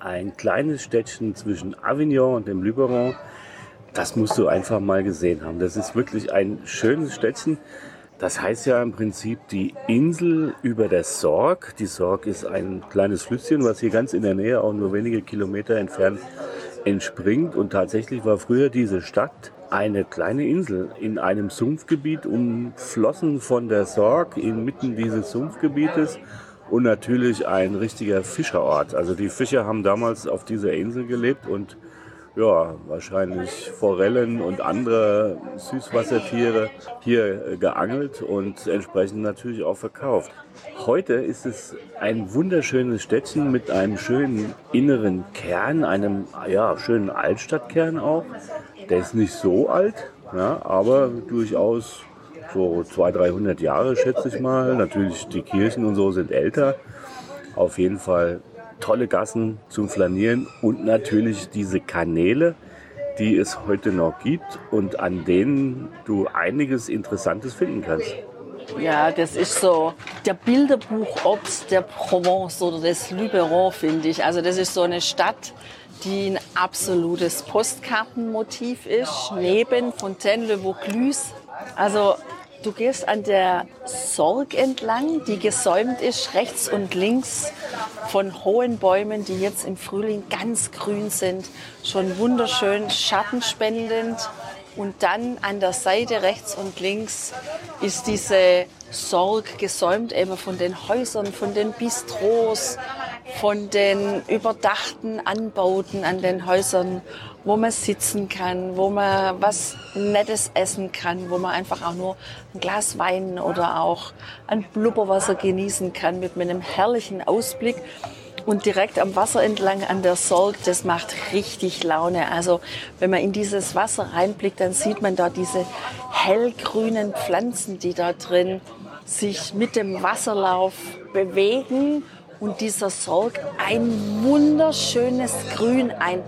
ein kleines Städtchen zwischen Avignon und dem Luberon. Das musst du einfach mal gesehen haben. Das ist wirklich ein schönes Städtchen. Das heißt ja im Prinzip die Insel über der Sorgue. Die Sorgue ist ein kleines Flüsschen, was hier ganz in der Nähe, auch nur wenige Kilometer entfernt, entspringt. Und tatsächlich war früher diese Stadt eine kleine Insel in einem Sumpfgebiet, umflossen von der Sorgue inmitten dieses Sumpfgebietes und natürlich ein richtiger Fischerort. Also die Fischer haben damals auf dieser Insel gelebt und ja, wahrscheinlich Forellen und andere Süßwassertiere hier geangelt und entsprechend natürlich auch verkauft. Heute ist es ein wunderschönes Städtchen mit einem schönen inneren Kern, einem ja, schönen Altstadtkern auch. Der ist nicht so alt, ja, aber durchaus so 200, 300 Jahre, schätze ich mal. Natürlich die Kirchen und so sind älter. Auf jeden Fall tolle Gassen zum Flanieren und natürlich diese Kanäle, die es heute noch gibt und an denen du einiges Interessantes finden kannst. Ja, das ist so der Bilderbuch Obst der Provence oder des Luberon, finde ich. Also das ist so eine Stadt, die ein absolutes Postkartenmotiv ist, neben Fontaine-le-Vaucluse. Also du gehst an der Sorg entlang, die gesäumt ist, rechts und links von hohen Bäumen, die jetzt im Frühling ganz grün sind, schon wunderschön schattenspendend. Und dann an der Seite rechts und links ist diese Sorg gesäumt eben von den Häusern, von den Bistros, von den überdachten Anbauten an den Häusern, wo man sitzen kann, wo man was Nettes essen kann, wo man einfach auch nur ein Glas Wein oder auch ein Blubberwasser genießen kann mit einem herrlichen Ausblick. Und direkt am Wasser entlang an der Sorg, das macht richtig Laune. Also wenn man in dieses Wasser reinblickt, dann sieht man da diese hellgrünen Pflanzen, die da drin sich mit dem Wasserlauf bewegen und dieser Sorg ein wunderschönes Grün, ein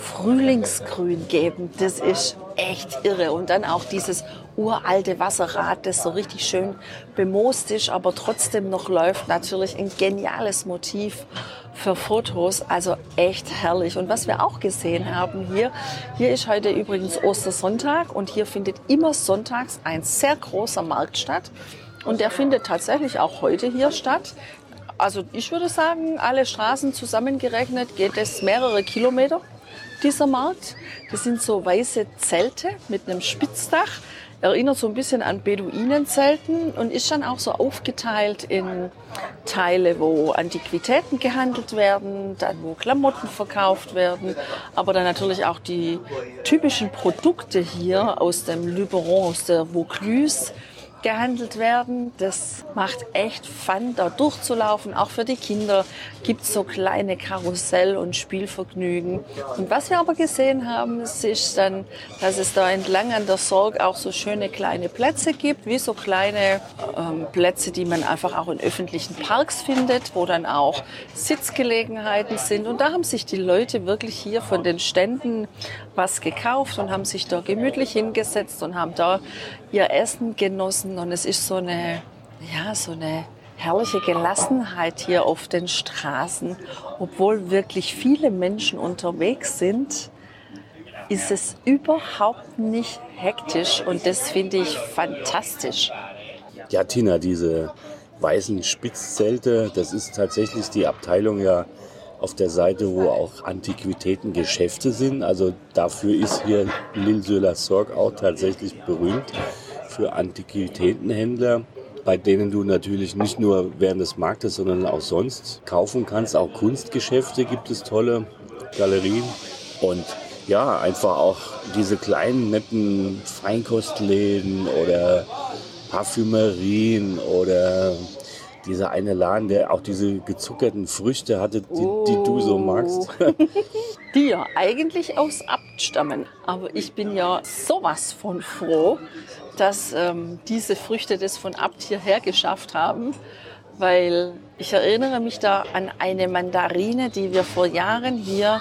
Frühlingsgrün geben. Das ist echt irre. Und dann auch dieses uralte Wasserrad, das so richtig schön bemoost ist, aber trotzdem noch läuft. Natürlich ein geniales Motiv für Fotos. Also echt herrlich. Und was wir auch gesehen haben hier, hier ist heute übrigens Ostersonntag und hier findet immer sonntags ein sehr großer Markt statt. Und der findet tatsächlich auch heute hier statt. Also ich würde sagen, alle Straßen zusammengerechnet geht es mehrere Kilometer, dieser Markt. Das sind so weiße Zelte mit einem Spitzdach. Erinnert so ein bisschen an Beduinenzelten und ist dann auch so aufgeteilt in Teile, wo Antiquitäten gehandelt werden, dann wo Klamotten verkauft werden, aber dann natürlich auch die typischen Produkte hier aus dem Luberon, aus der Vaucluse gehandelt werden. Das macht echt Fun, da durchzulaufen. Auch für die Kinder gibt es so kleine Karussell- und Spielvergnügen. Und was wir aber gesehen haben, ist dann, dass es da entlang an der Sorg auch so schöne kleine Plätze gibt, wie so kleine ähm, Plätze, die man einfach auch in öffentlichen Parks findet, wo dann auch Sitzgelegenheiten sind. Und da haben sich die Leute wirklich hier von den Ständen was gekauft und haben sich da gemütlich hingesetzt und haben da ihr Essen genossen. Und es ist so eine, ja, so eine herrliche Gelassenheit hier auf den Straßen. Obwohl wirklich viele Menschen unterwegs sind, ist es überhaupt nicht hektisch und das finde ich fantastisch. Ja, Tina, diese weißen Spitzzelte, das ist tatsächlich die Abteilung ja auf der Seite, wo auch Antiquitätengeschäfte sind. Also dafür ist hier L'Île-sur-la-Sorgue auch tatsächlich berühmt für Antiquitätenhändler, bei denen du natürlich nicht nur während des Marktes, sondern auch sonst kaufen kannst. Auch Kunstgeschäfte gibt es tolle Galerien und ja, einfach auch diese kleinen netten Feinkostläden oder Parfümerien oder dieser eine Laden, der auch diese gezuckerten Früchte hatte, die, die du so magst. die ja eigentlich aus Abt stammen. Aber ich bin ja sowas von froh, dass ähm, diese Früchte das von Abt hierher geschafft haben, weil ich erinnere mich da an eine Mandarine, die wir vor Jahren hier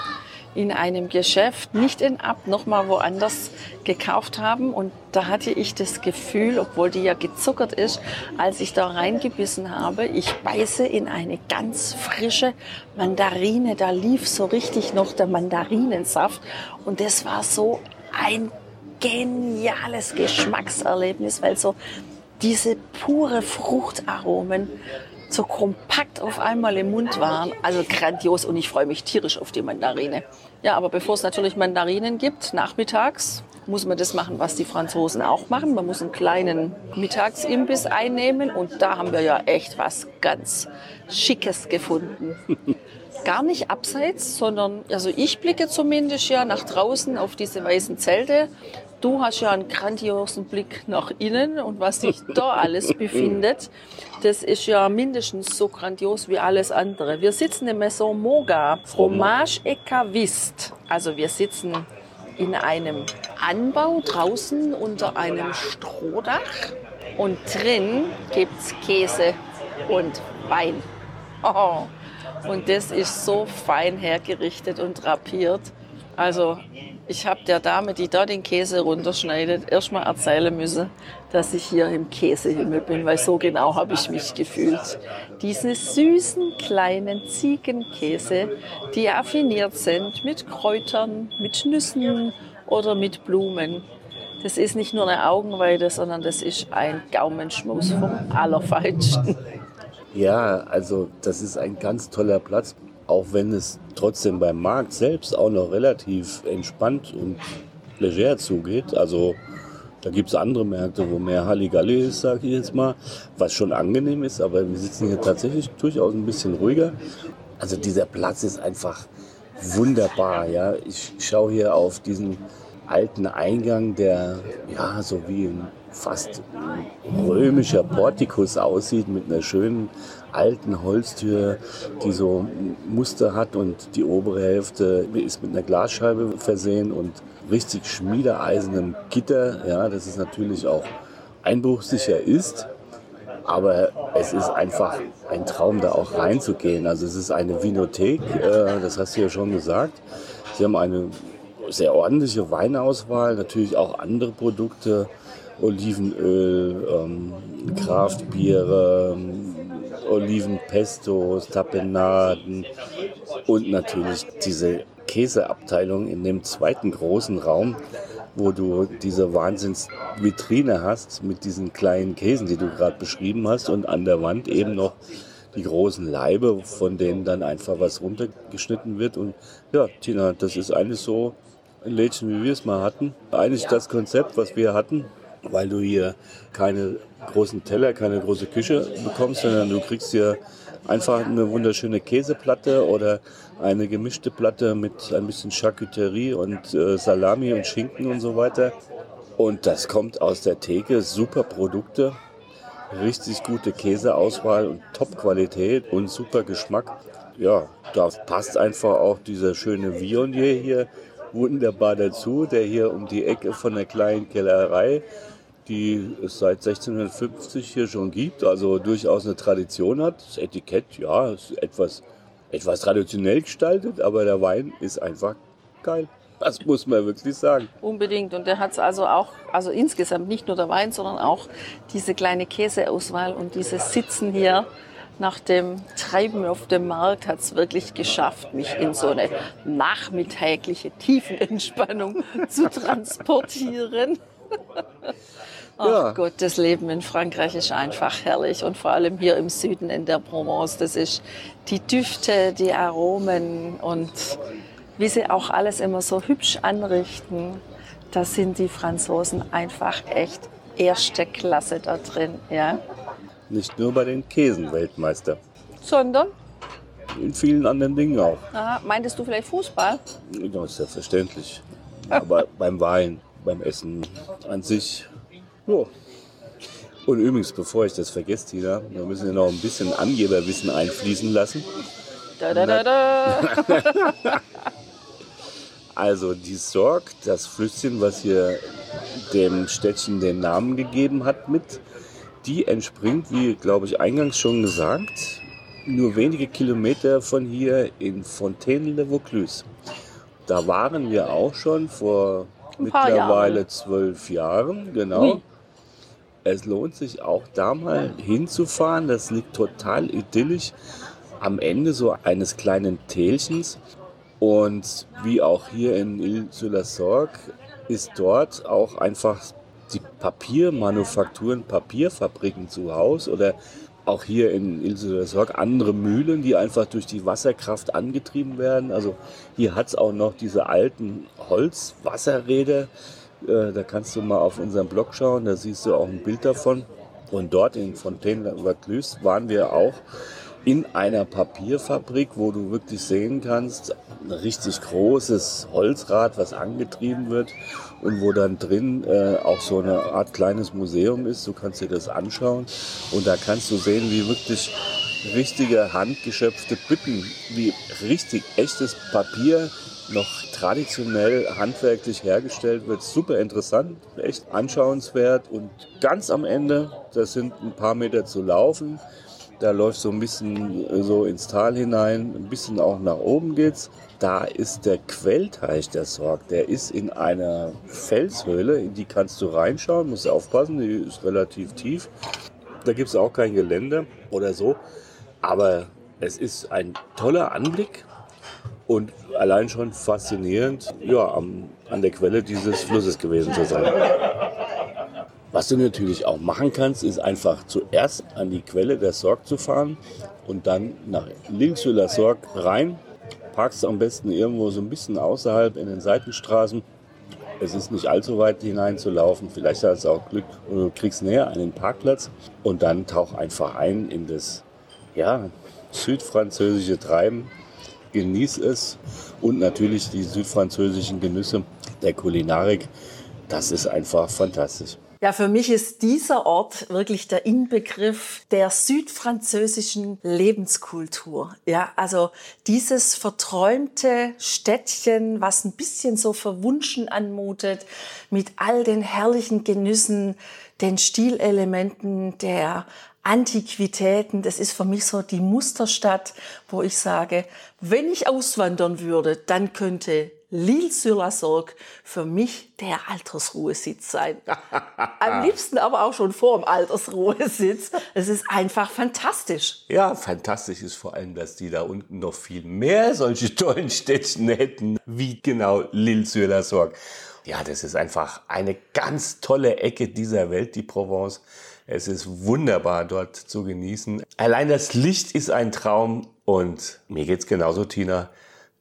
in einem Geschäft, nicht in Abt, nochmal woanders gekauft haben. Und da hatte ich das Gefühl, obwohl die ja gezuckert ist, als ich da reingebissen habe, ich beiße in eine ganz frische Mandarine. Da lief so richtig noch der Mandarinensaft. Und das war so ein geniales Geschmackserlebnis, weil so diese pure Fruchtaromen so kompakt auf einmal im Mund waren. Also grandios und ich freue mich tierisch auf die Mandarine. Ja, aber bevor es natürlich Mandarinen gibt, nachmittags muss man das machen, was die Franzosen auch machen. Man muss einen kleinen Mittagsimbiss einnehmen und da haben wir ja echt was ganz Schickes gefunden. Gar nicht abseits, sondern, also ich blicke zumindest ja nach draußen auf diese weißen Zelte Du hast ja einen grandiosen Blick nach innen und was sich da alles befindet, das ist ja mindestens so grandios wie alles andere. Wir sitzen im Maison Moga, Fromage et Caviste. Also wir sitzen in einem Anbau draußen unter einem Strohdach und drin gibt es Käse und Wein. Oh. Und das ist so fein hergerichtet und drapiert. Also ich habe der Dame, die da den Käse runterschneidet, erstmal erzählen müssen, dass ich hier im Käsehimmel bin, weil so genau habe ich mich gefühlt. Diese süßen kleinen Ziegenkäse, die affiniert sind mit Kräutern, mit Nüssen oder mit Blumen. Das ist nicht nur eine Augenweide, sondern das ist ein Gaumenschmaus vom Allerfeinsten. Ja, also das ist ein ganz toller Platz auch wenn es trotzdem beim Markt selbst auch noch relativ entspannt und leger zugeht. Also da gibt es andere Märkte, wo mehr Halligalli ist, sage ich jetzt mal, was schon angenehm ist, aber wir sitzen hier tatsächlich durchaus ein bisschen ruhiger. Also dieser Platz ist einfach wunderbar. Ja, ich schaue hier auf diesen alten Eingang, der ja so wie ein fast römischer Portikus aussieht mit einer schönen alten Holztür, die so Muster hat und die obere Hälfte ist mit einer Glasscheibe versehen und richtig schmiedeeisenem Gitter. Ja, das ist natürlich auch einbruchsicher ist. Aber es ist einfach ein Traum, da auch reinzugehen. Also es ist eine Vinothek, äh, das hast du ja schon gesagt. Sie haben eine sehr ordentliche Weinauswahl, natürlich auch andere Produkte, Olivenöl, ähm, Kraftbiere, ähm, Olivenpestos, Tapenaden und natürlich diese Käseabteilung in dem zweiten großen Raum, wo du diese Wahnsinnsvitrine hast mit diesen kleinen Käsen, die du gerade beschrieben hast und an der Wand eben noch die großen Leibe, von denen dann einfach was runtergeschnitten wird. Und ja, Tina, das ist eigentlich so ein Lädchen, wie wir es mal hatten. Eigentlich das Konzept, was wir hatten, weil du hier keine großen Teller, keine große Küche bekommst, sondern du kriegst hier einfach eine wunderschöne Käseplatte oder eine gemischte Platte mit ein bisschen Charcuterie und äh, Salami und Schinken und so weiter. Und das kommt aus der Theke, super Produkte, richtig gute Käseauswahl und Top-Qualität und super Geschmack. Ja, da passt einfach auch dieser schöne Vionier hier wunderbar dazu, der hier um die Ecke von der kleinen Kellerei die es seit 1650 hier schon gibt, also durchaus eine Tradition hat. Das Etikett, ja, ist etwas, etwas traditionell gestaltet, aber der Wein ist einfach geil. Das muss man wirklich sagen. Unbedingt. Und der hat es also auch, also insgesamt nicht nur der Wein, sondern auch diese kleine Käseauswahl und dieses Sitzen hier nach dem Treiben auf dem Markt hat es wirklich geschafft, mich in so eine nachmittägliche Tiefenentspannung zu transportieren. Ach ja. Gott, das Leben in Frankreich ist einfach herrlich und vor allem hier im Süden in der Provence. Das ist die Düfte, die Aromen und wie sie auch alles immer so hübsch anrichten. Da sind die Franzosen einfach echt erste Klasse da drin. Ja. Nicht nur bei den Käsen Weltmeister. Sondern? In vielen anderen Dingen auch. Aha. Meintest du vielleicht Fußball? Ja, selbstverständlich. Aber beim Wein, beim Essen an sich ja. Und übrigens, bevor ich das vergesse, Tina, wir müssen ja noch ein bisschen Angeberwissen einfließen lassen. Da, da, da, da. Also die Sorg, das Flüsschen, was hier dem Städtchen den Namen gegeben hat, mit, die entspringt, wie glaube ich eingangs schon gesagt, nur wenige Kilometer von hier in Fontaine-le-Vaucluse. Da waren wir auch schon vor mittlerweile Jahre. zwölf Jahren, genau. Ui. Es lohnt sich auch da mal hinzufahren. Das liegt total idyllisch am Ende so eines kleinen Tälchens. Und wie auch hier in Ile-sur-la-Sorgue ist dort auch einfach die Papiermanufakturen, Papierfabriken zu Hause oder auch hier in Ile-sur-la-Sorgue andere Mühlen, die einfach durch die Wasserkraft angetrieben werden. Also hier hat es auch noch diese alten Holzwasserräder. Äh, da kannst du mal auf unseren Blog schauen, da siehst du auch ein Bild davon. Und dort in Fontaine-Vaucluse waren wir auch in einer Papierfabrik, wo du wirklich sehen kannst, ein richtig großes Holzrad, was angetrieben wird und wo dann drin äh, auch so eine Art kleines Museum ist. Du kannst dir das anschauen und da kannst du sehen, wie wirklich richtige handgeschöpfte Bütten, wie richtig echtes Papier noch traditionell handwerklich hergestellt wird. Super interessant, echt anschauenswert und ganz am Ende, das sind ein paar Meter zu laufen, da läuft so ein bisschen äh, so ins Tal hinein, ein bisschen auch nach oben geht's. Da ist der Quellteich der Sorg. Der ist in einer Felshöhle, in die kannst du reinschauen, musst aufpassen, die ist relativ tief. Da gibt es auch kein Gelände oder so. Aber es ist ein toller Anblick und allein schon faszinierend, ja, am, an der Quelle dieses Flusses gewesen zu sein. Was du natürlich auch machen kannst, ist einfach zuerst an die Quelle der Sorg zu fahren und dann nach links la Sorg rein. Parkst am besten irgendwo so ein bisschen außerhalb in den Seitenstraßen. Es ist nicht allzu weit hineinzulaufen. Vielleicht hast du auch Glück und du kriegst näher einen Parkplatz. Und dann tauch einfach ein in das ja, südfranzösische Treiben. Genieß es und natürlich die südfranzösischen Genüsse der Kulinarik. Das ist einfach fantastisch. Ja, für mich ist dieser Ort wirklich der Inbegriff der südfranzösischen Lebenskultur. Ja, also dieses verträumte Städtchen, was ein bisschen so verwunschen anmutet, mit all den herrlichen Genüssen, den Stilelementen der Antiquitäten. Das ist für mich so die Musterstadt, wo ich sage, wenn ich auswandern würde, dann könnte Lille-sur-la-Sorgue für mich der Altersruhesitz sein. Am liebsten aber auch schon vor dem Altersruhesitz. Es ist einfach fantastisch. Ja, fantastisch ist vor allem, dass die da unten noch viel mehr solche tollen Städtchen hätten, wie genau Lille-sur-la-Sorgue. Ja, das ist einfach eine ganz tolle Ecke dieser Welt, die Provence. Es ist wunderbar dort zu genießen. Allein das Licht ist ein Traum und mir geht's genauso, Tina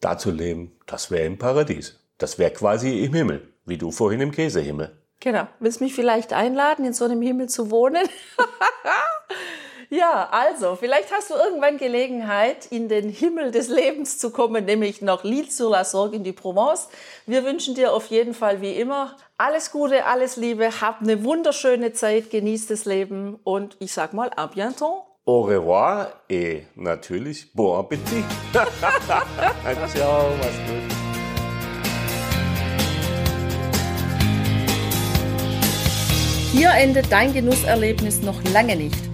da zu leben, das wäre im Paradies. Das wäre quasi im Himmel, wie du vorhin im Käsehimmel. Genau. Willst mich vielleicht einladen, in so einem Himmel zu wohnen? ja, also, vielleicht hast du irgendwann Gelegenheit, in den Himmel des Lebens zu kommen, nämlich nach Lille-sur-la-Sorgue in die Provence. Wir wünschen dir auf jeden Fall wie immer alles Gute, alles Liebe, hab eine wunderschöne Zeit, genieß das Leben und ich sag mal, à bientôt. Au revoir et natürlich bon appétit. Ciao, mach's gut. Hier endet dein Genusserlebnis noch lange nicht.